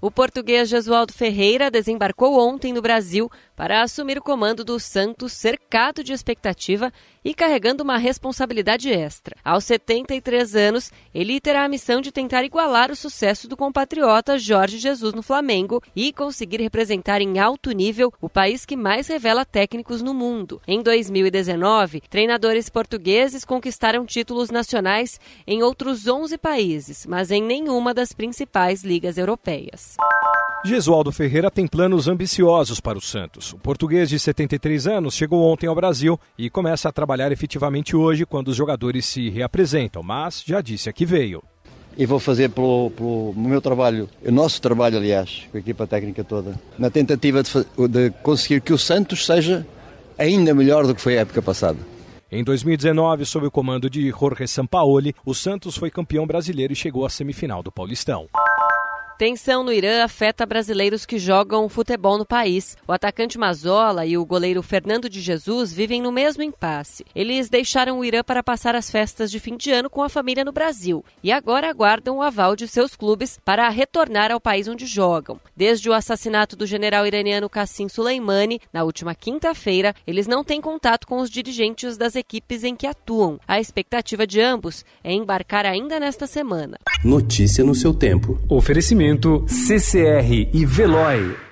O português Jesualdo Ferreira desembarcou ontem no Brasil para assumir o comando do Santos, cercado de expectativa e carregando uma responsabilidade extra. Aos 73 anos, ele terá a missão de tentar igualar o sucesso do compatriota Jorge Jesus no Flamengo e conseguir representar em alto nível o país que mais revela técnicos no mundo. Em 2019, treinadores portugueses conquistaram títulos nacionais em outros 11 países, mas em nenhuma das principais ligas europeias. Gesualdo Ferreira tem planos ambiciosos para o Santos. O português de 73 anos chegou ontem ao Brasil e começa a trabalhar efetivamente hoje quando os jogadores se reapresentam, mas já disse a que veio. E vou fazer pelo, pelo meu trabalho, o nosso trabalho, aliás, com a equipa técnica toda, na tentativa de, de conseguir que o Santos seja ainda melhor do que foi a época passada. Em 2019, sob o comando de Jorge Sampaoli, o Santos foi campeão brasileiro e chegou à semifinal do Paulistão. Tensão no Irã afeta brasileiros que jogam futebol no país. O atacante Mazola e o goleiro Fernando de Jesus vivem no mesmo impasse. Eles deixaram o Irã para passar as festas de fim de ano com a família no Brasil e agora aguardam o aval de seus clubes para retornar ao país onde jogam. Desde o assassinato do general iraniano Qassim Soleimani, na última quinta-feira, eles não têm contato com os dirigentes das equipes em que atuam. A expectativa de ambos é embarcar ainda nesta semana. Notícia no seu tempo. Oferecimento CCR e Veloy.